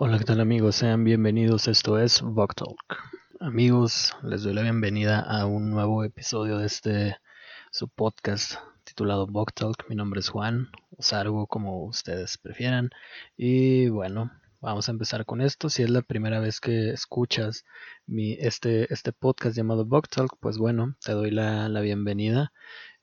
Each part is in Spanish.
Hola, ¿qué tal amigos? Sean bienvenidos, esto es Talk. Amigos, les doy la bienvenida a un nuevo episodio de este su podcast titulado Talk. Mi nombre es Juan, o Sargo como ustedes prefieran. Y bueno, vamos a empezar con esto. Si es la primera vez que escuchas mi, este, este podcast llamado Talk, pues bueno, te doy la, bienvenida.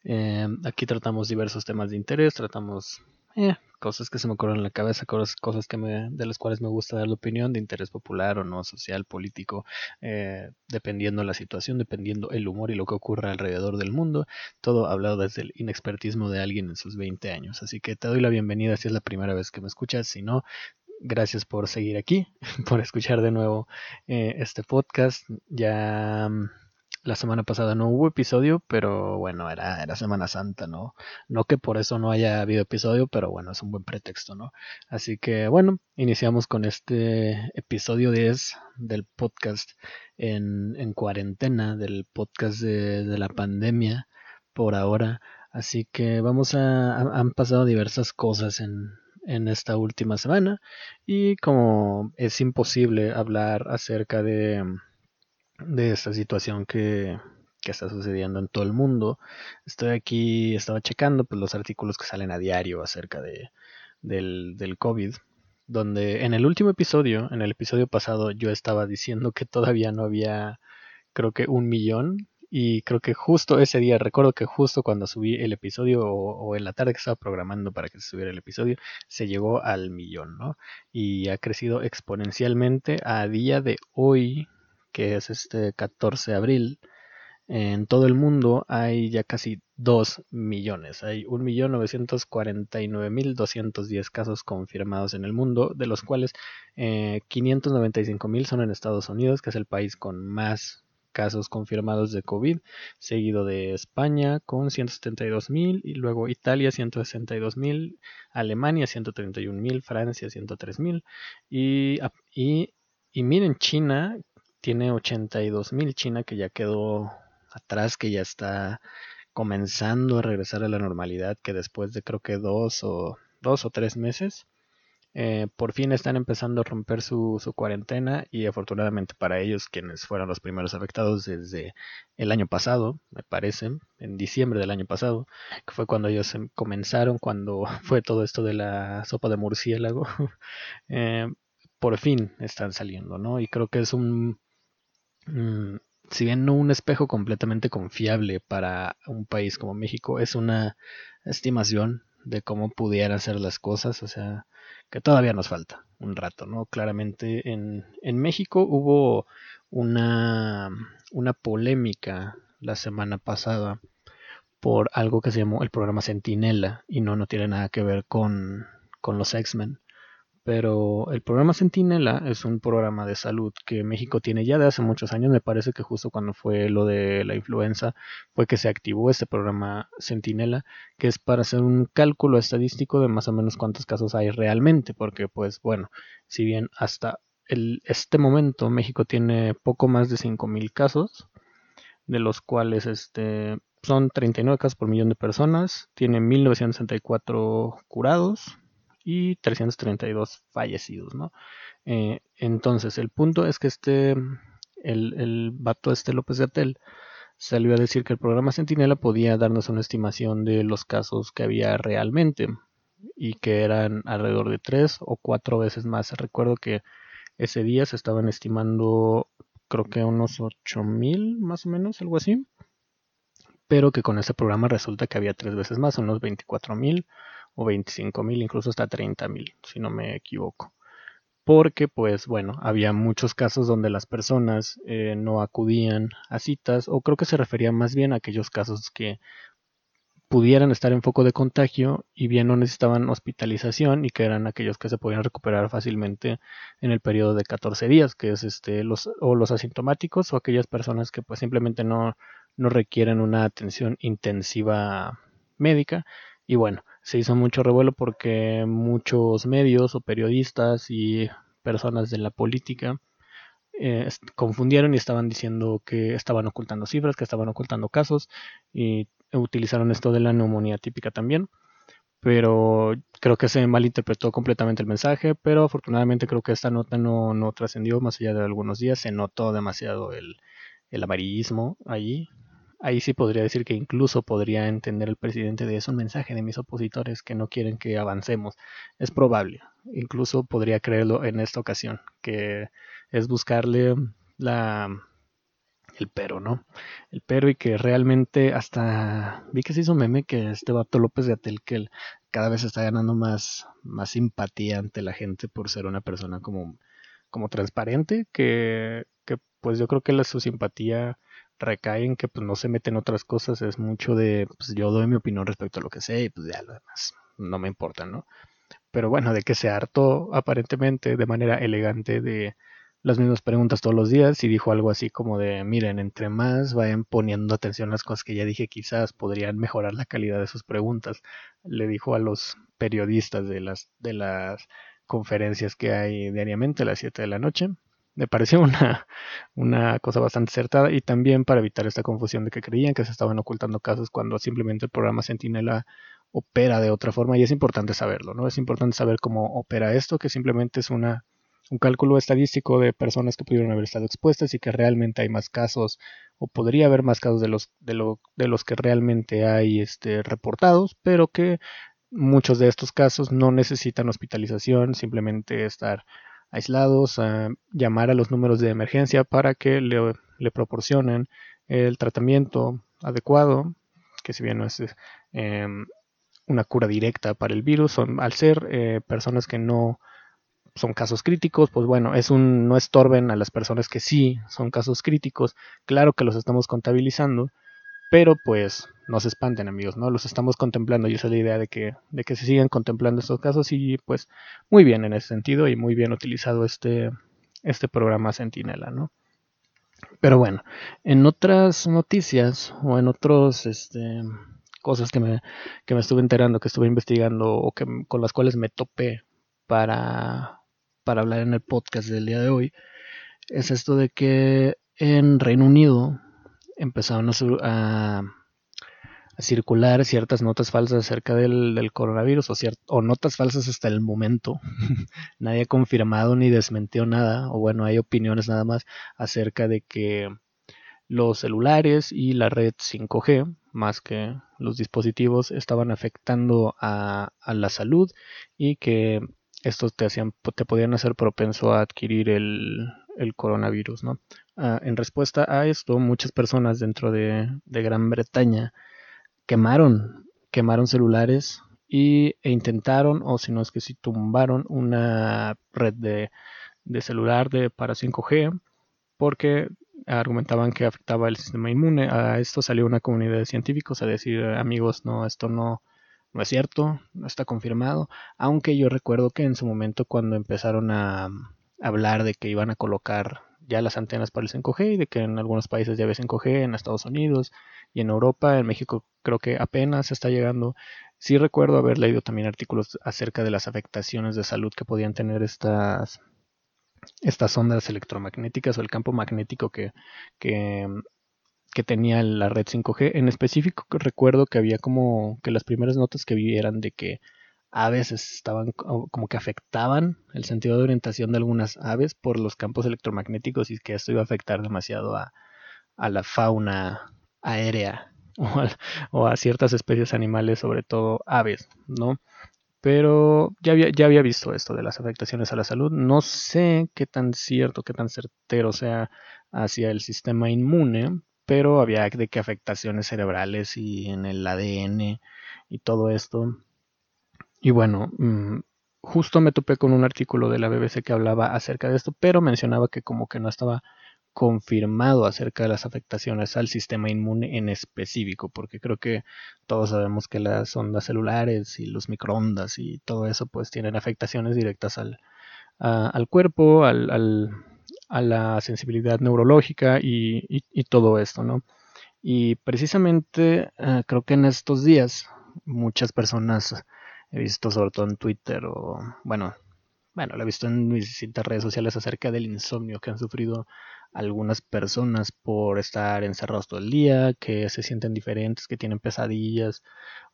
Eh, aquí tratamos diversos temas de interés, tratamos eh, cosas que se me ocurren en la cabeza, cosas, que me, de las cuales me gusta dar la opinión de interés popular o no, social, político, eh, dependiendo la situación, dependiendo el humor y lo que ocurra alrededor del mundo, todo hablado desde el inexpertismo de alguien en sus 20 años. Así que te doy la bienvenida si es la primera vez que me escuchas, si no, gracias por seguir aquí, por escuchar de nuevo eh, este podcast. Ya la semana pasada no hubo episodio, pero bueno, era, era Semana Santa, ¿no? No que por eso no haya habido episodio, pero bueno, es un buen pretexto, ¿no? Así que bueno, iniciamos con este episodio 10 del podcast en, en cuarentena, del podcast de, de, la pandemia por ahora. Así que vamos a, han pasado diversas cosas en, en esta última semana y como es imposible hablar acerca de de esta situación que, que está sucediendo en todo el mundo. Estoy aquí, estaba checando pues, los artículos que salen a diario acerca de, del, del COVID, donde en el último episodio, en el episodio pasado, yo estaba diciendo que todavía no había, creo que un millón. Y creo que justo ese día, recuerdo que justo cuando subí el episodio o, o, en la tarde que estaba programando para que se subiera el episodio, se llegó al millón, ¿no? Y ha crecido exponencialmente a día de hoy que es este 14 de abril, en todo el mundo hay ya casi 2 millones. Hay 1.949.210 casos confirmados en el mundo, de los cuales eh, 595.000 son en Estados Unidos, que es el país con más casos confirmados de COVID, seguido de España con 172.000 y luego Italia 162.000, Alemania 131.000, Francia 103.000 y, y, y miren China tiene 82 mil. China que ya quedó atrás, que ya está comenzando a regresar a la normalidad, que después de creo que dos o, dos o tres meses, eh, por fin están empezando a romper su, cuarentena y afortunadamente para ellos, quienes fueron los primeros afectados desde el año pasado, me parece, en diciembre del año pasado, que fue cuando ellos em, comenzaron, cuando fue todo esto de la sopa de murciélago, eh, por fin están saliendo, ¿no? Y creo que es un Mm, si bien no un espejo completamente confiable para un país como México, es una estimación de cómo pudieran ser las cosas, o sea, que todavía nos falta un rato, ¿no? Claramente en, en México hubo una, una polémica la semana pasada por algo que se llamó el programa Centinela y no, no tiene nada que ver con, con los X-Men. Pero el programa Centinela es un programa de salud que México tiene ya de hace muchos años. Me parece que justo cuando fue lo de la influenza fue que se activó este programa Centinela, que es para hacer un cálculo estadístico de más o menos cuántos casos hay realmente. Porque, pues bueno, si bien hasta el, este momento México tiene poco más de 5.000 casos, de los cuales este, son 39 casos por millón de personas, tiene 1.964 curados y 332 fallecidos, ¿no? Eh, entonces, el punto es que este, el, el vato este López de Atel salió a decir que el programa Centinela podía darnos una estimación de los casos que había realmente y que eran alrededor de tres o cuatro veces más. Recuerdo que ese día se estaban estimando creo que unos 8000 más o menos, algo así. Pero que con ese programa resulta que había tres veces más, unos 24.000 o 25 mil, incluso hasta 30 mil, si no me equivoco. Porque, pues bueno, había muchos casos donde las personas eh, no acudían a citas, o creo que se refería más bien a aquellos casos que pudieran estar en foco de contagio y bien no necesitaban hospitalización y que eran aquellos que se podían recuperar fácilmente en el periodo de 14 días, que es este los o los asintomáticos o aquellas personas que pues simplemente no no requieren una atención intensiva médica y bueno, se hizo mucho revuelo porque muchos medios o periodistas y personas de la política eh, confundieron y estaban diciendo que estaban ocultando cifras, que estaban ocultando casos y utilizaron esto de la neumonía típica también. pero creo que se malinterpretó completamente el mensaje, pero afortunadamente creo que esta nota no, no trascendió más allá de algunos días, se notó demasiado el, el amarillismo allí. Ahí sí podría decir que incluso podría entender el presidente de eso un mensaje de mis opositores que no quieren que avancemos. Es probable, incluso podría creerlo en esta ocasión, que es buscarle la el pero, ¿no? El pero y que realmente hasta vi que se hizo meme que este vato López de Atel que cada vez está ganando más, más simpatía ante la gente por ser una persona como, como transparente, que, que pues yo creo que la, su simpatía recae en que pues no se mete en otras cosas, es mucho de pues yo doy mi opinión respecto a lo que sé y pues ya lo demás no me importa, ¿no? Pero bueno, de que se hartó aparentemente de manera elegante de las mismas preguntas todos los días y dijo algo así como de, miren, entre más vayan poniendo atención a las cosas que ya dije, quizás podrían mejorar la calidad de sus preguntas. Le dijo a los periodistas de las, de las conferencias que hay diariamente a las 7 de la noche. Me pareció una, una cosa bastante acertada y también para evitar esta confusión de que creían que se estaban ocultando casos cuando simplemente el programa Centinela opera de otra forma y es importante saberlo, ¿no? Es importante saber cómo opera esto, que simplemente es una un cálculo estadístico de personas que pudieron haber estado expuestas y que realmente hay más casos o podría haber más casos de los, de, lo, de los que realmente hay este, reportados, pero que muchos de estos casos no necesitan hospitalización, simplemente estar aislados, llamar a los números de emergencia para que le, proporcionen el tratamiento adecuado, que si bien no es em, una cura directa para el virus, al ser eh, personas que no son casos críticos, pues bueno, es un no estorben a las personas que sí son casos críticos. Claro que los estamos contabilizando, pero pues no se espanten amigos, ¿no? Los estamos contemplando y esa es la idea de que, de que se sigan contemplando estos casos y pues muy bien en ese sentido y muy bien utilizado este, este programa Sentinela, ¿no? Pero bueno, en otras noticias o en otros este, cosas que me, que me estuve enterando, que estuve investigando o que, con las cuales me topé para, para hablar en el podcast del día de hoy es esto de que en Reino Unido empezaron a, circular ciertas notas falsas acerca del, coronavirus o, o, notas falsas hasta el momento. Nadie ha confirmado ni desmentió nada, o bueno, hay opiniones nada más acerca de que los celulares y la red 5G, más que los dispositivos, estaban afectando a, la salud y que estos te hacían, te podían hacer propenso a adquirir el, coronavirus, ¿no? Ah, en respuesta a esto, muchas personas dentro de, Gran Bretaña quemaron, quemaron celulares y, e intentaron, o si no es que si tumbaron una red de, de celular de para 5G porque argumentaban que afectaba el sistema inmune. A esto salió una comunidad de científicos a decir, amigos, no, esto no, no es cierto, no está confirmado, aunque yo recuerdo que en su momento cuando empezaron a hablar de que iban a colocar ya las antenas para el 5G y de que en algunos países ya había 5G, en Estados Unidos y en Europa, en México creo que apenas está llegando. Sí recuerdo haber leído también artículos acerca de las afectaciones de salud que podían tener estas, estas ondas electromagnéticas o el campo magnético que, que que tenía la red 5G. En específico recuerdo que había como que las primeras notas que vi eran de que aves estaban como que afectaban el sentido de orientación de algunas aves por los campos electromagnéticos y que esto iba a afectar demasiado a, la fauna aérea o a, ciertas especies animales, sobre todo aves, ¿no? Pero ya había, ya había visto esto de las afectaciones a la salud. No sé qué tan cierto, qué tan certero sea hacia el sistema inmune, pero había de que afectaciones cerebrales y en el ADN y todo esto. Y bueno, mm, justo me topé con un artículo de la BBC que hablaba acerca de esto, pero mencionaba que como que no estaba confirmado acerca de las afectaciones al sistema inmune en específico, porque creo que todos sabemos que las ondas celulares y los microondas y todo eso pues tienen afectaciones directas al, al cuerpo, al, a la sensibilidad neurológica y, todo esto, ¿no? Y precisamente eh, creo que en estos días muchas personas he visto sobre todo en Twitter o bueno bueno, lo he visto en mis distintas redes sociales acerca del insomnio que han sufrido algunas personas por estar encerrados todo el día, que se sienten diferentes, que tienen pesadillas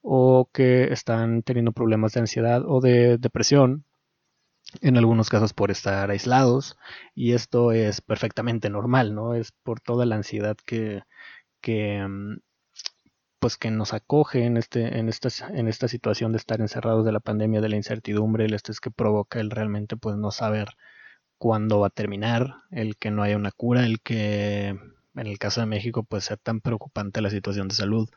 o que están teniendo problemas de ansiedad o de depresión, en algunos casos por estar aislados y esto es perfectamente normal, ¿no? Es por toda la ansiedad que, que mm, pues que nos acoge en este en esta en esta situación de estar encerrados de la pandemia de la incertidumbre el estrés que provoca el realmente pues no saber cuándo va a terminar el que no haya una cura el que en el caso de México pues sea tan preocupante la situación de salud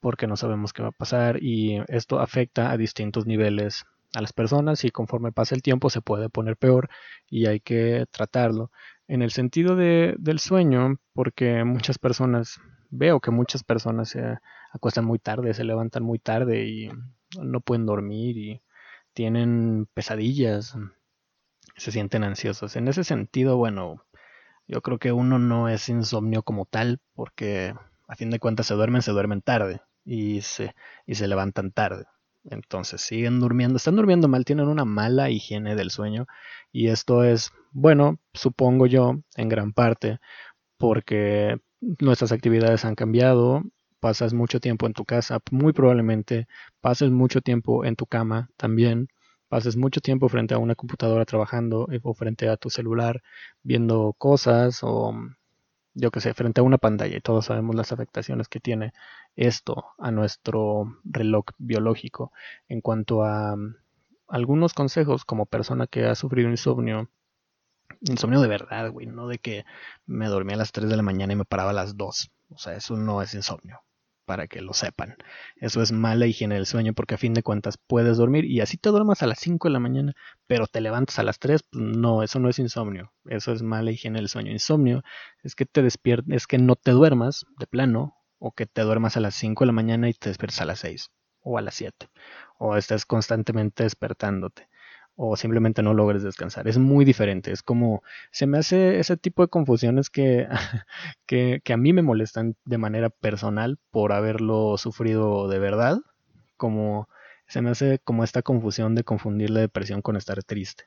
porque no sabemos qué va a pasar y esto afecta a distintos niveles a las personas y conforme pasa el tiempo se puede poner peor y hay que tratarlo. En el sentido de, del sueño porque muchas personas veo que muchas personas se acuestan muy tarde, se levantan muy tarde y no pueden dormir y tienen pesadillas, se sienten ansiosos. En ese sentido, bueno, yo creo que uno no es insomnio como tal porque a fin de cuentas se duermen, se duermen tarde y se, y se levantan tarde. Entonces siguen durmiendo, están durmiendo mal, tienen una mala higiene del sueño y esto es, bueno, supongo yo, en gran parte, porque nuestras actividades han cambiado, pasas mucho tiempo en tu casa, muy probablemente pases mucho tiempo en tu cama también, pases mucho tiempo frente a una computadora trabajando eh, o frente a tu celular viendo cosas o yo que sé, frente a una pantalla y todos sabemos las afectaciones que tiene esto a nuestro reloj biológico. En cuanto a mm, algunos consejos como persona que ha sufrido insomnio Insomnio de verdad, güey, no de que me dormía a las 3 de la mañana y me paraba a las 2. O sea, eso no es insomnio, para que lo sepan. Eso es mala higiene del sueño porque a fin de cuentas puedes dormir y así te duermas a las 5 de la mañana, pero te levantas a las 3, pues no, eso no es insomnio. Eso es mala higiene del sueño. Insomnio es que te despiertes, es que no te duermas de plano o que te duermas a las 5 de la mañana y te despiertas a las 6 o a las 7 o estés constantemente despertándote o simplemente no logres descansar. Es muy diferente. Es como, se me hace ese tipo de confusiones que, que, que, a mí me molestan de manera personal por haberlo sufrido de verdad. Como se me hace como esta confusión de confundir la depresión con estar triste.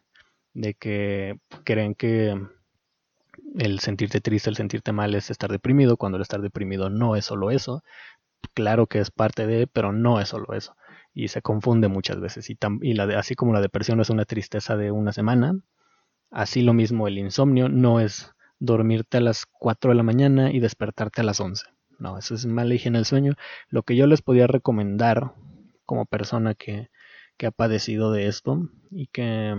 De que creen que el sentirte triste, el sentirte mal es estar deprimido, cuando el estar deprimido no es solo eso. Claro que es parte de, pero no es solo eso y se confunde muchas veces. Y, y la de, así como la depresión es una tristeza de una semana, así lo mismo el insomnio no es dormirte a las 4 de la mañana y despertarte a las 11. No, eso es mala higiene del sueño. Lo que yo les podía recomendar como persona que, que ha padecido de esto y que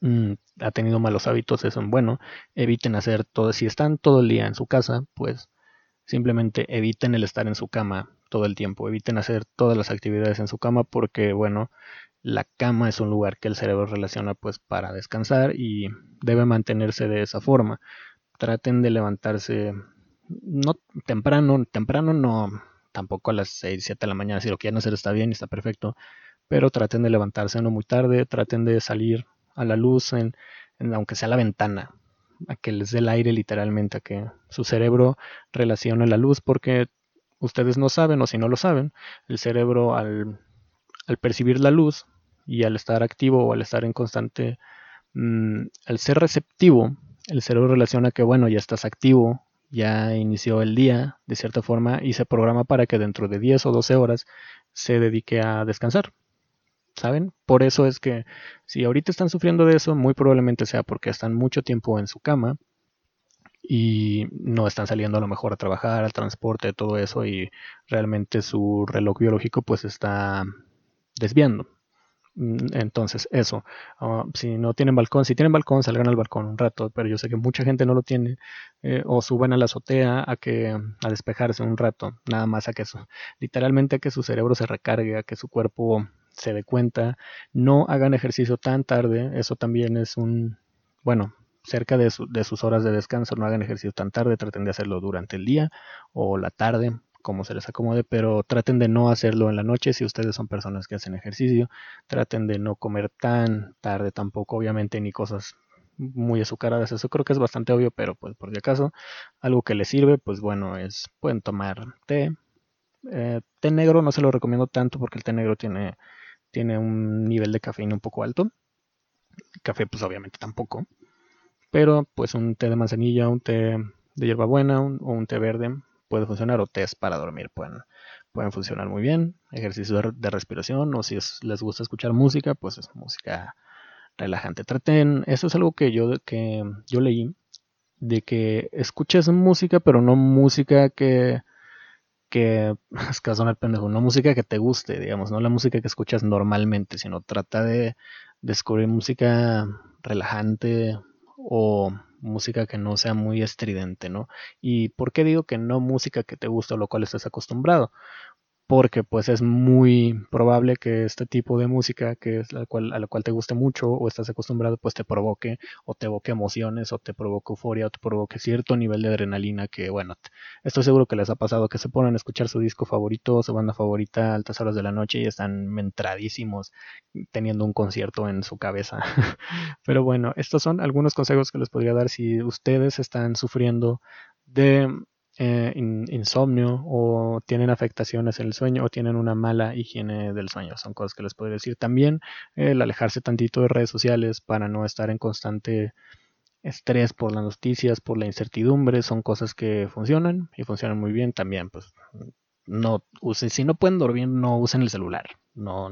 mm, ha tenido malos hábitos es, bueno, eviten hacer todo, si están todo el día en su casa, pues simplemente eviten el estar en su cama todo el tiempo. Eviten hacer todas las actividades en su cama porque, bueno, la cama es un lugar que el cerebro relaciona pues para descansar y debe mantenerse de esa forma. Traten de levantarse no temprano, temprano no, tampoco a las 6, 7 de la mañana, si lo quieren hacer está bien, está perfecto, pero traten de levantarse no muy tarde, traten de salir a la luz, en, aunque sea la ventana, a que les dé el aire literalmente, a que su cerebro relacione la luz, porque ustedes no saben o si no lo saben, el cerebro al, percibir la luz y al estar activo o al estar en constante, mm, al ser receptivo, el cerebro relaciona que bueno, ya estás activo, ya inició el día de cierta forma y se programa para que dentro de 10 o 12 horas se dedique a descansar. ¿Saben? Por eso es que si ahorita están sufriendo de eso, muy probablemente sea porque están mucho tiempo en su cama y no están saliendo a lo mejor a trabajar, al transporte, todo eso y realmente su reloj biológico pues está desviando. Mm, entonces, eso, ah, si no tienen balcón, si tienen balcón, salgan al balcón un rato, pero yo sé que mucha gente no lo tiene, eh, o suban a la azotea a que a despejarse un rato, nada más a que eso, literalmente a que su cerebro se recargue, a que su cuerpo se dé cuenta, no hagan ejercicio tan tarde, eso también es un, bueno, cerca de, sus horas de descanso, no hagan ejercicio tan tarde, traten de hacerlo durante el día o la tarde, como se les acomode, pero traten de no hacerlo en la noche si ustedes son personas que hacen ejercicio, traten de no comer tan tarde tampoco, obviamente, ni cosas muy azucaradas, eso creo que es bastante obvio, pero pues por si acaso, algo que les sirve, pues bueno, es, pueden tomar té, eh, té negro no se lo recomiendo tanto porque el té negro tiene, tiene un nivel de cafeína un poco alto, Café, pues obviamente tampoco. Pero pues un té de manzanilla, un té de hierbabuena o un té verde puede funcionar o tés para dormir pueden, pueden funcionar muy bien. Ejercicio de, respiración o si les gusta escuchar música, pues es música relajante. Traten, eso es algo que yo, que yo leí, de que escuches música, pero no música que, que, es que el pendejo, no música que te guste, digamos, no la música que escuchas normalmente, sino trata de descubrir música relajante o música que no sea muy estridente, ¿no? ¿Y por qué digo que no música que te gusta o lo cual estás acostumbrado? Porque pues es muy probable que este tipo de música que es la cual, a la cual te guste mucho o estás acostumbrado pues te provoque o te evoque emociones o te provoque euforia o te provoque cierto nivel de adrenalina que bueno estoy seguro que les ha pasado que se ponen a escuchar su disco favorito su banda favorita a altas horas de la noche y están mentradísimos teniendo un concierto en su cabeza. Pero bueno estos son algunos consejos que les podría dar si ustedes están sufriendo de eh, insomnio o tienen afectaciones en el sueño o tienen una mala higiene del sueño. Son cosas que les podría decir. También el alejarse tantito de redes sociales para no estar en constante estrés por las noticias, por la incertidumbre, son cosas que funcionan y funcionan muy bien también. Pues no usen, si no pueden dormir, no usen el celular, no,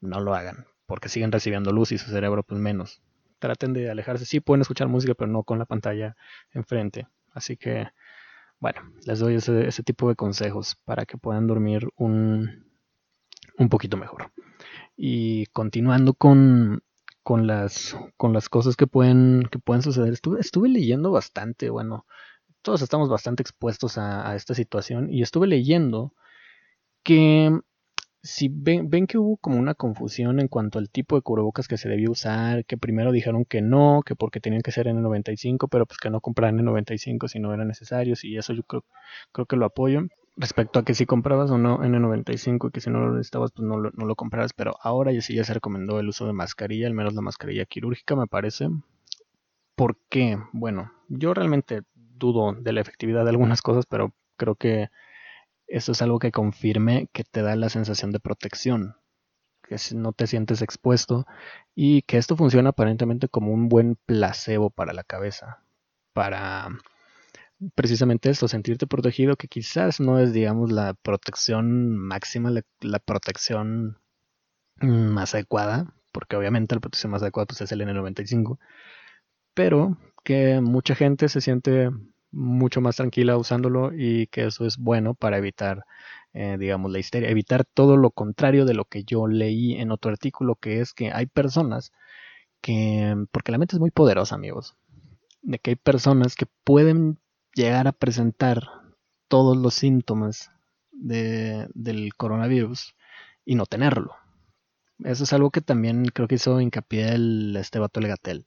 no lo hagan, porque siguen recibiendo luz y su cerebro pues menos. Traten de alejarse, sí pueden escuchar música, pero no con la pantalla enfrente. Así que bueno, les doy ese, tipo de consejos para que puedan dormir un, un poquito mejor. Y continuando con, con, las, con las cosas que pueden, que pueden suceder, estuve, estuve leyendo bastante, bueno, todos estamos bastante expuestos a, a esta situación y estuve leyendo que si ven, ven, que hubo como una confusión en cuanto al tipo de cubrebocas que se debía usar, que primero dijeron que no, que porque tenían que ser N95, pero pues que no compraran N95 si no eran necesarios, y eso yo creo, creo que lo apoyo. Respecto a que si comprabas o no N95 y que si no lo necesitabas, pues no lo, no lo compraras, pero ahora ya sí ya se recomendó el uso de mascarilla, al menos la mascarilla quirúrgica me parece. ¿Por qué? Bueno, yo realmente dudo de la efectividad de algunas cosas, pero creo que eso es algo que confirme que te da la sensación de protección, que no te sientes expuesto y que esto funciona aparentemente como un buen placebo para la cabeza, para precisamente esto, sentirte protegido, que quizás no es, digamos, la protección máxima, la, protección más adecuada, porque obviamente la protección más adecuada pues, es el N95, pero que mucha gente se siente mucho más tranquila usándolo y que eso es bueno para evitar, eh, digamos, la histeria, evitar todo lo contrario de lo que yo leí en otro artículo, que es que hay personas que, porque la mente es muy poderosa, amigos, de que hay personas que pueden llegar a presentar todos los síntomas de, del coronavirus y no tenerlo. Eso es algo que también creo que hizo hincapié el este Legatel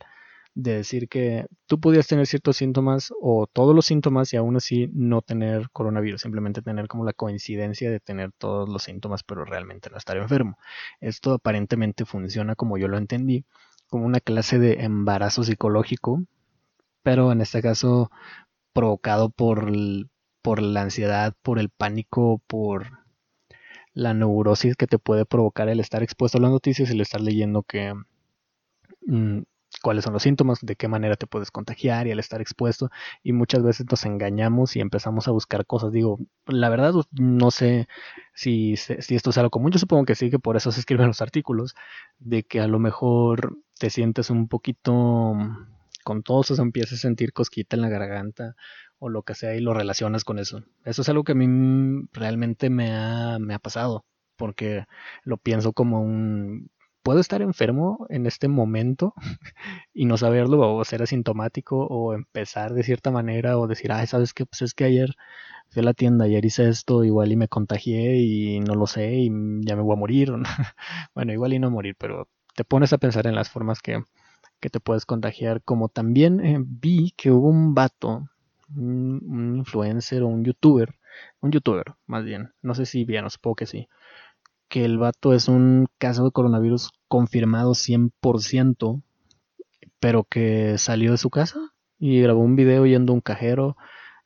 de decir que tú podías tener ciertos síntomas o todos los síntomas y aún así no tener coronavirus, simplemente tener como la coincidencia de tener todos los síntomas pero realmente no estar enfermo. Esto aparentemente funciona como yo lo entendí, como una clase de embarazo psicológico, pero en este caso provocado por, por la ansiedad, por el pánico, por la neurosis que te puede provocar el estar expuesto a las noticias y el estar leyendo que mm, cuáles son los síntomas, de qué manera te puedes contagiar y al estar expuesto. Y muchas veces nos engañamos y empezamos a buscar cosas. Digo, la verdad no sé si, esto es algo común. Yo supongo que sí, que por eso se escriben los artículos, de que a lo mejor te sientes un poquito con todo eso, empiezas a sentir cosquita en la garganta o lo que sea y lo relacionas con eso. Eso es algo que a mí realmente me ha, me ha pasado porque lo pienso como un puedo estar enfermo en este momento y no saberlo o ser asintomático o empezar de cierta manera o decir, ay, ¿sabes qué? Pues es que ayer fui a la tienda, ayer hice esto, igual y me contagié y no lo sé y ya me voy a morir. bueno, igual y no morir, pero te pones a pensar en las formas que, que te puedes contagiar. Como también eh, vi que hubo un vato, un, un influencer o un youtuber, un youtuber más bien, no sé si bien, supongo que sí que el vato es un caso de coronavirus confirmado 100%, pero que salió de su casa y grabó un video yendo a un cajero,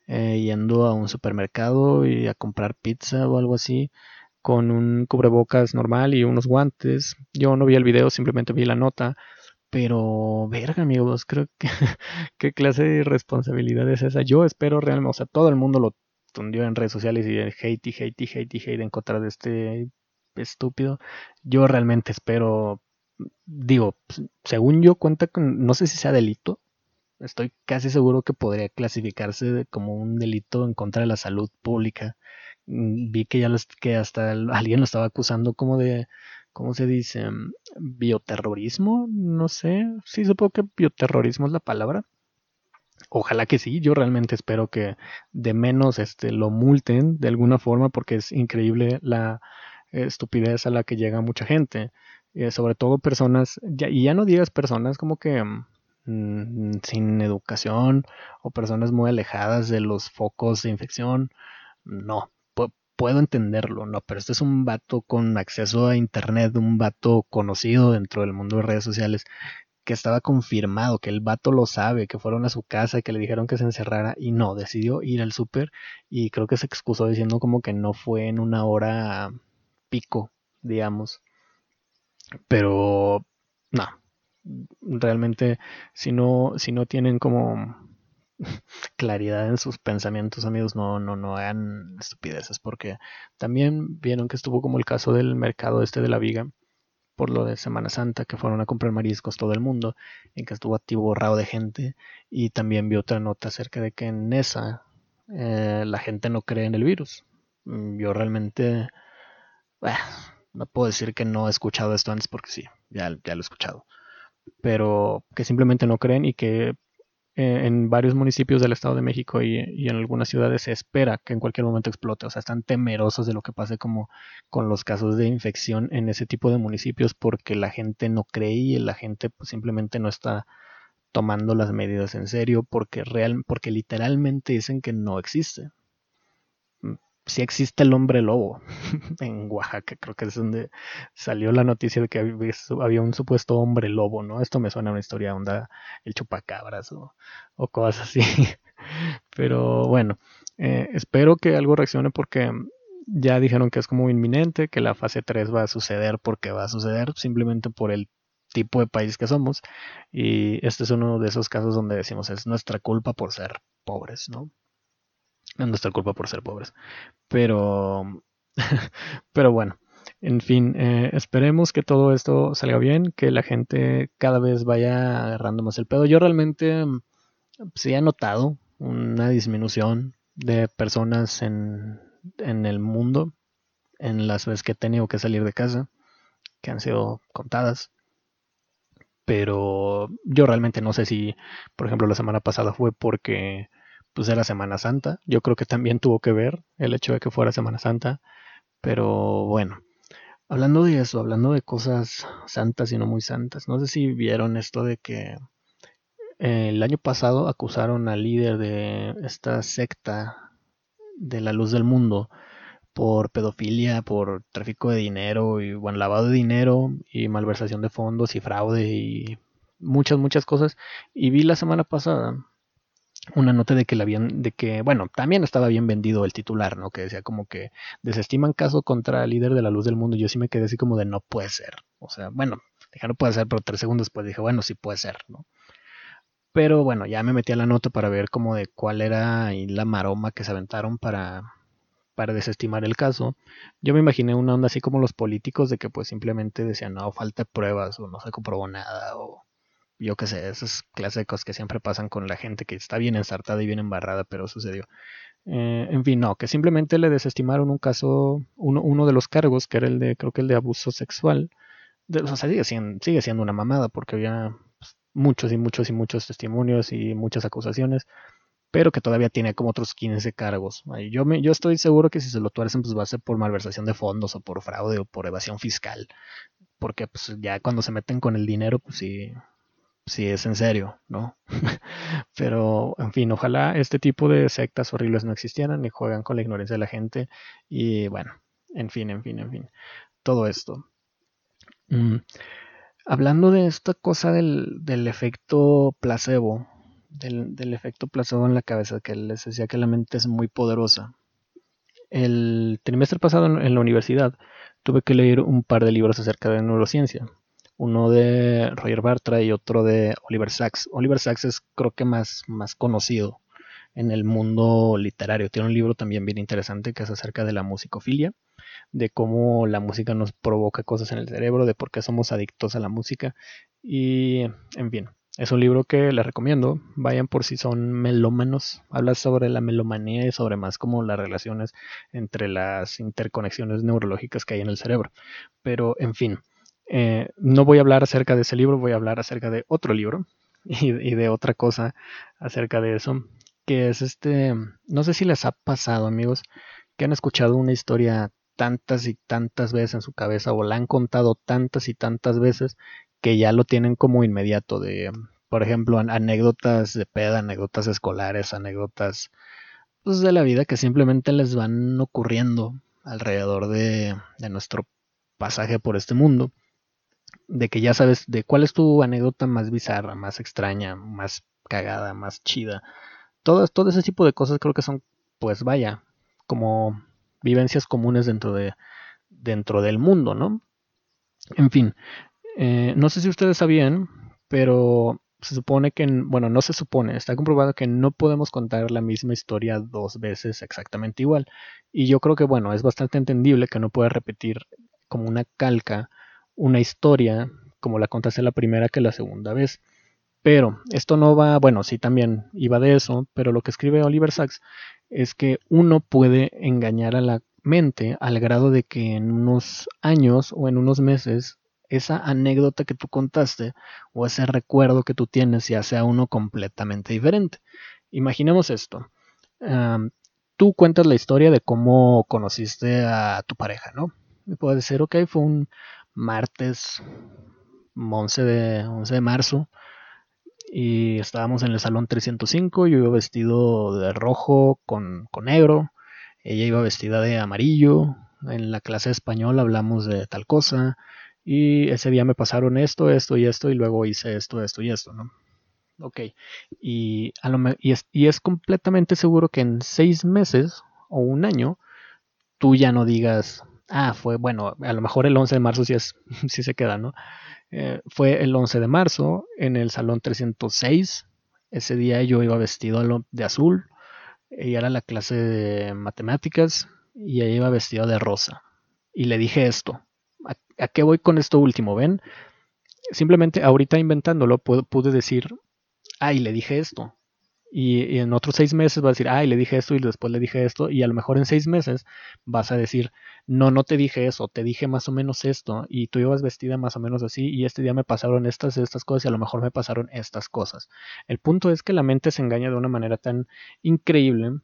eh, yendo a un supermercado y a comprar pizza o algo así, con un cubrebocas normal y unos guantes. Yo no vi el video, simplemente vi la nota, Pero, verga, amigos, creo que qué clase de responsabilidad es esa. Yo espero realmente, o sea, todo el mundo lo tundió en redes sociales y hate y hate y hate y hate en contra de este estúpido. Yo realmente espero, digo, según yo cuenta con, no sé si sea delito, estoy casi seguro que podría clasificarse como un delito en contra de la salud pública. Mm, vi que ya que hasta alguien lo estaba acusando como de, ¿cómo se dice? Bioterrorismo, no sé, sí supongo que bioterrorismo es la palabra. Ojalá que sí, yo realmente espero que de menos este, lo multen de alguna forma porque es increíble la estupidez a la que llega mucha gente. Eh, sobre todo personas, y ya no digas personas como que mm, sin educación o personas muy alejadas de los focos de infección. No, puedo entenderlo, no, pero este es un vato con acceso a internet, un vato conocido dentro del mundo de redes sociales que estaba confirmado, que el vato lo sabe, que fueron a su casa, que le dijeron que se encerrara y no, decidió ir al súper y creo que se excusó diciendo como que no fue en una hora pico, digamos. Pero no, realmente si no, si no tienen como claridad en sus pensamientos, amigos, no, no, no hagan estupideces, porque también vieron que estuvo como el caso del mercado este de la viga, por lo de Semana Santa, que fueron a comprar mariscos todo el mundo, en que estuvo activo borrado de gente, y también vi otra nota acerca de que en esa eh, la gente no cree en el virus. Mm, yo realmente, no puedo decir que no he escuchado esto antes porque sí, ya, lo he escuchado, pero que simplemente no creen y que eh, en varios municipios del Estado de México y, en algunas ciudades se espera que en cualquier momento explote. O sea, están temerosos de lo que pase como con los casos de infección en ese tipo de municipios porque la gente no cree y la gente pues, simplemente no está tomando las medidas en serio porque real, porque literalmente dicen que no existe si existe el hombre lobo en Oaxaca, creo que es donde salió la noticia de que había un supuesto hombre lobo, ¿no? Esto me suena a una historia onda el chupacabras o, cosas así. Pero bueno, eh, espero que algo reaccione porque ya dijeron que es como inminente, que la fase 3 va a suceder porque va a suceder simplemente por el tipo de país que somos. Y este es uno de esos casos donde decimos es nuestra culpa por ser pobres, ¿no? Nuestra culpa por ser pobres. Pero, pero bueno, en fin, eh, esperemos que todo esto salga bien, que la gente cada vez vaya agarrando más el pedo. Yo realmente sí he notado una disminución de personas en, en el mundo en las veces que he tenido que salir de casa, que han sido contadas. Pero yo realmente no sé si, por ejemplo, la semana pasada fue porque pues era Semana Santa. Yo creo que también tuvo que ver el hecho de que fuera Semana Santa. Pero bueno, hablando de eso, hablando de cosas santas y no muy santas, no sé si vieron esto de que eh, el año pasado acusaron al líder de esta secta de la luz del mundo por pedofilia, por tráfico de dinero y bueno, lavado de dinero y malversación de fondos y fraude y muchas, muchas cosas. Y vi la semana pasada una nota de que la habían, de que, bueno, también estaba bien vendido el titular, ¿no? Que decía como que desestiman caso contra el líder de la luz del mundo. Yo sí me quedé así como de no puede ser. O sea, bueno, dije no puede ser, pero tres segundos después dije, bueno, sí puede ser, ¿no? Pero bueno, ya me metí a la nota para ver como de cuál era la maroma que se aventaron para, para desestimar el caso. Yo me imaginé una onda así como los políticos de que pues simplemente decían, no, falta pruebas o no se comprobó nada o yo qué sé, esas clases que siempre pasan con la gente que está bien ensartada y bien embarrada, pero sucedió. Eh, en fin, no, que simplemente le desestimaron un caso, uno, uno, de los cargos, que era el de, creo que el de abuso sexual. De, o sea, sigue siendo, sigue siendo una mamada, porque había pues, muchos y muchos y muchos testimonios y muchas acusaciones, pero que todavía tiene como otros 15 cargos. Yo, me, yo estoy seguro que si se lo tuercen, pues va a ser por malversación de fondos o por fraude o por evasión fiscal, porque pues ya cuando se meten con el dinero, pues sí, si es en serio, ¿no? Pero, en fin, ojalá este tipo de sectas horribles no existieran y juegan con la ignorancia de la gente. Y bueno, en fin, en fin, en fin. Todo esto. Mm, hablando de esta cosa del, efecto placebo, del, del, efecto placebo en la cabeza, que les decía que la mente es muy poderosa. El trimestre pasado en la universidad tuve que leer un par de libros acerca de neurociencia uno de Roger Bartra y otro de Oliver Sacks. Oliver Sacks es creo que más, más conocido en el mundo literario. Tiene un libro también bien interesante que es acerca de la musicofilia, de cómo la música nos provoca cosas en el cerebro, de por qué somos adictos a la música y en fin. Es un libro que les recomiendo. Vayan por si son melómanos. Habla sobre la melomanía y sobre más como las relaciones entre las interconexiones neurológicas que hay en el cerebro. Pero, en fin, eh, no voy a hablar acerca de ese libro, voy a hablar acerca de otro libro y, y de otra cosa acerca de eso. Que es este. No sé si les ha pasado, amigos, que han escuchado una historia tantas y tantas veces en su cabeza o la han contado tantas y tantas veces que ya lo tienen como inmediato de, por ejemplo, anécdotas de peda, anécdotas escolares, anécdotas pues, de la vida que simplemente les van ocurriendo alrededor de, de nuestro pasaje por este mundo. De que ya sabes de cuál es tu anécdota más bizarra, más extraña, más cagada, más chida. Todo, todo ese tipo de cosas creo que son, pues vaya, como vivencias comunes dentro de dentro del mundo, ¿no? En fin, eh, no sé si ustedes sabían, pero se supone que, bueno, no se supone, está comprobado que no podemos contar la misma historia dos veces exactamente igual. Y yo creo que, bueno, es bastante entendible que no puedas repetir como una calca una historia como la contaste la primera que la segunda vez. Pero esto no va, bueno, sí también iba de eso, pero lo que escribe Oliver Sacks es que uno puede engañar a la mente al grado de que en unos años o en unos meses esa anécdota que tú contaste o ese recuerdo que tú tienes ya sea uno completamente diferente. Imaginemos esto. tú cuentas la historia de cómo conociste a tu pareja, ¿no? Puede decir, ok, fue un martes 11 de, 11 de marzo y estábamos en el salón 305, yo iba vestido de rojo con, con negro, ella iba vestida de amarillo, en la clase de español hablamos de tal cosa, y ese día me pasaron esto, esto y esto, y luego hice esto, esto y esto, ¿no? Ok, y, a lo, y, es, y es completamente seguro que en seis meses o un año tú ya no digas, ah, fue, bueno, a lo mejor el 11 de marzo sí, es, sí se queda, ¿no? Eh, fue el 11 de marzo en el salón 306. Ese día yo iba vestido de azul. Ella era la clase de matemáticas y ella iba vestida de rosa. Y le dije esto. ¿A, qué voy con esto último? ¿Ven? Simplemente ahorita inventándolo pude decir, ay, le dije esto. Y, en otros seis meses vas a decir, ay, le dije esto y después le dije esto. Y a lo mejor en seis meses vas a decir, no, no te dije eso, te dije más o menos esto. Y tú ibas vestida más o menos así. Y este día me pasaron estas, estas cosas y a lo mejor me pasaron estas cosas. El punto es que la mente se engaña de una manera tan increíble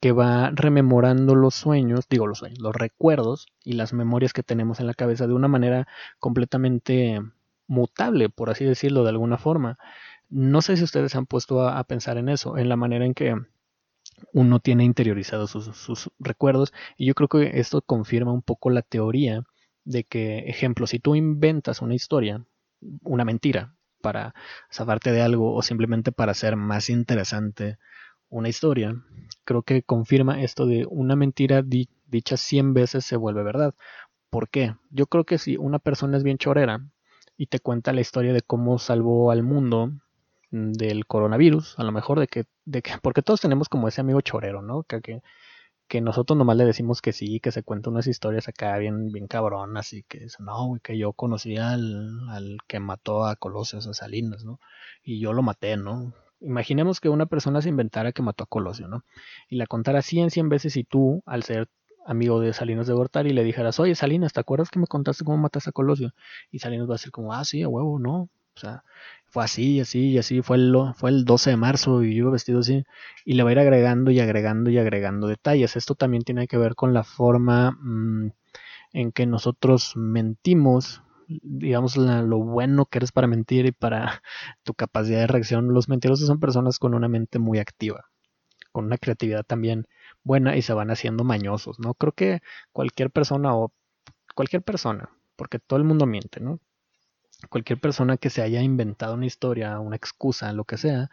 que va rememorando los sueños, digo los sueños, los recuerdos y las memorias que tenemos en la cabeza de una manera completamente mutable, por así decirlo de alguna forma. No sé si ustedes se han puesto a, pensar en eso, en la manera en que uno tiene interiorizados sus, recuerdos. Y yo creo que esto confirma un poco la teoría de que, ejemplo, si tú inventas una historia, una mentira, para zafarte de algo o simplemente para hacer más interesante una historia, creo que confirma esto de una mentira dicha 100 veces se vuelve verdad. ¿Por qué? Yo creo que si una persona es bien chorera y te cuenta la historia de cómo salvó al mundo del coronavirus, a lo mejor de que, de que, porque todos tenemos como ese amigo chorero, ¿no? Que, que, que nosotros nomás le decimos que sí, que se cuenta unas historias acá bien, bien cabronas y que no, que yo conocí al, al que mató a Colosio, a Salinas, ¿no? Y yo lo maté, ¿no? Imaginemos que una persona se inventara que mató a Colosio, ¿no? Y la contara 100, 100 veces y tú, al ser amigo de Salinas de Gortari, le dijeras, oye Salinas, ¿te acuerdas que me contaste cómo mataste a Colosio? Y Salinas va a decir como, ah, sí, a huevo, no. O sea, fue así así y así, fue el, fue el 12 de marzo y yo vestido así, y le va a ir agregando y agregando y agregando detalles. Esto también tiene que ver con la forma mm, en que nosotros mentimos, digamos, lo bueno que eres para mentir y para tu capacidad de reacción. Los mentirosos son personas con una mente muy activa, con una creatividad también buena y se van haciendo mañosos, ¿no? Creo que cualquier persona o cualquier persona, porque todo el mundo miente, ¿no? Cualquier persona que se haya inventado una historia, una excusa, lo que sea,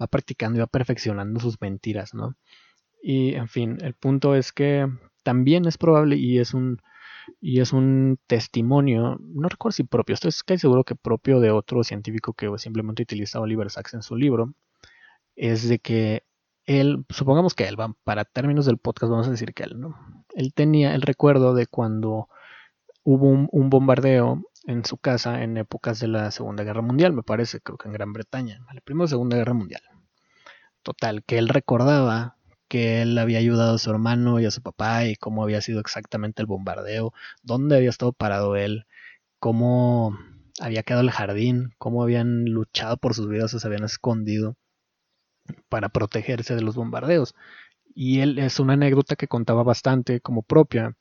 va practicando y va perfeccionando sus mentiras, ¿no? Y en fin, el punto es que también es probable y es un y es un testimonio, no recuerdo si propio, estoy casi seguro que propio de otro científico que simplemente utiliza Oliver Sacks en su libro, es de que él, supongamos que él, para términos del podcast vamos a decir que él, ¿no? Él tenía el recuerdo de cuando hubo un, bombardeo en su casa en épocas de la Segunda Guerra Mundial, me parece, creo que en Gran Bretaña, la Primera o Segunda Guerra Mundial. Total, que él recordaba que él había ayudado a su hermano y a su papá y cómo había sido exactamente el bombardeo, dónde había estado parado él, cómo había quedado el jardín, cómo habían luchado por sus vidas se habían escondido para protegerse de los bombardeos. Y él es una anécdota que contaba bastante como propia.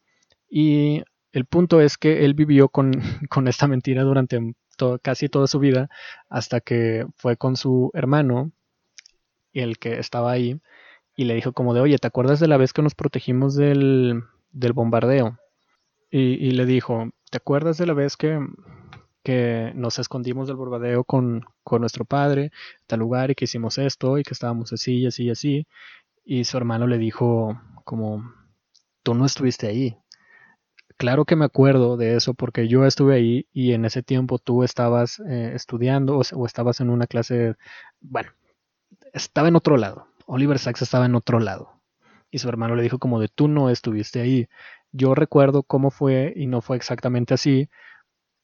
Y el punto es que él vivió con, esta mentira durante casi toda su vida hasta que fue con su hermano, el que estaba ahí, y le dijo como de, oye, ¿te acuerdas de la vez que nos protegimos del, bombardeo? Y, le dijo, ¿te acuerdas de la vez que, que nos escondimos del bombardeo con, con nuestro padre, tal lugar, y que hicimos esto, y que estábamos así, y así, y así? Y su hermano le dijo como, tú no estuviste ahí. Claro que me acuerdo de eso porque yo estuve ahí y en ese tiempo tú estabas eh, estudiando o, estabas en una clase, bueno, estaba en otro lado. Oliver Sacks estaba en otro lado. Y su hermano le dijo como de tú no estuviste ahí. Yo recuerdo cómo fue y no fue exactamente así,